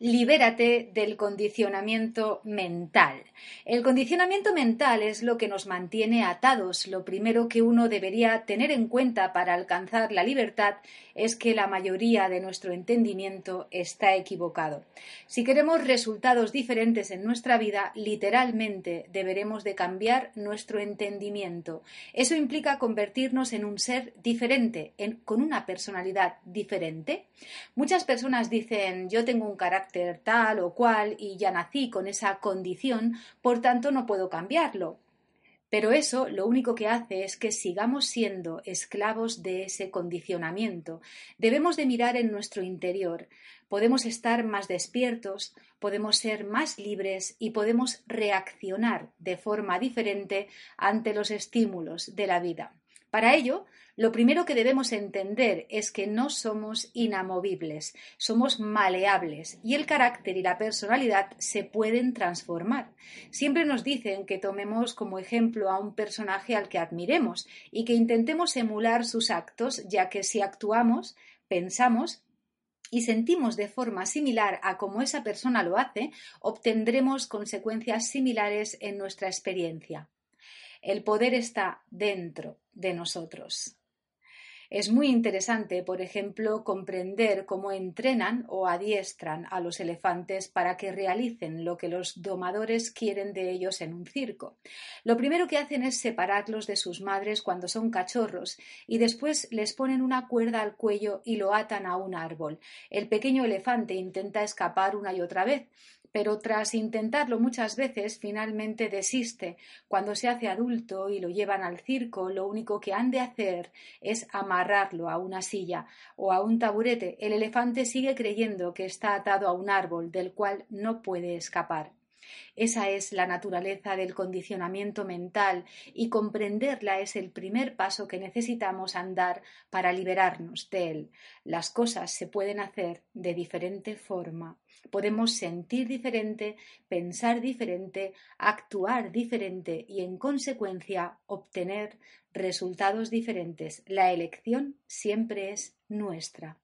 libérate del condicionamiento mental. El condicionamiento mental es lo que nos mantiene atados. Lo primero que uno debería tener en cuenta para alcanzar la libertad es que la mayoría de nuestro entendimiento está equivocado. Si queremos resultados diferentes en nuestra vida, literalmente deberemos de cambiar nuestro entendimiento. Eso implica convertirnos en un ser diferente, con una personalidad diferente. Muchas personas dicen yo tengo un tal o cual y ya nací con esa condición, por tanto no puedo cambiarlo. Pero eso lo único que hace es que sigamos siendo esclavos de ese condicionamiento. Debemos de mirar en nuestro interior. Podemos estar más despiertos, podemos ser más libres y podemos reaccionar de forma diferente ante los estímulos de la vida. Para ello, lo primero que debemos entender es que no somos inamovibles, somos maleables y el carácter y la personalidad se pueden transformar. Siempre nos dicen que tomemos como ejemplo a un personaje al que admiremos y que intentemos emular sus actos, ya que si actuamos, pensamos y sentimos de forma similar a como esa persona lo hace, obtendremos consecuencias similares en nuestra experiencia. El poder está dentro de nosotros. Es muy interesante, por ejemplo, comprender cómo entrenan o adiestran a los elefantes para que realicen lo que los domadores quieren de ellos en un circo. Lo primero que hacen es separarlos de sus madres cuando son cachorros y después les ponen una cuerda al cuello y lo atan a un árbol. El pequeño elefante intenta escapar una y otra vez, pero tras intentarlo muchas veces finalmente desiste. Cuando se hace adulto y lo llevan al circo, lo único que han de hacer es amarrarlo a una silla o a un taburete. El elefante sigue creyendo que está atado a un árbol del cual no puede escapar. Esa es la naturaleza del condicionamiento mental y comprenderla es el primer paso que necesitamos andar para liberarnos de él. Las cosas se pueden hacer de diferente forma. Podemos sentir diferente, pensar diferente, actuar diferente y en consecuencia obtener resultados diferentes. La elección siempre es nuestra.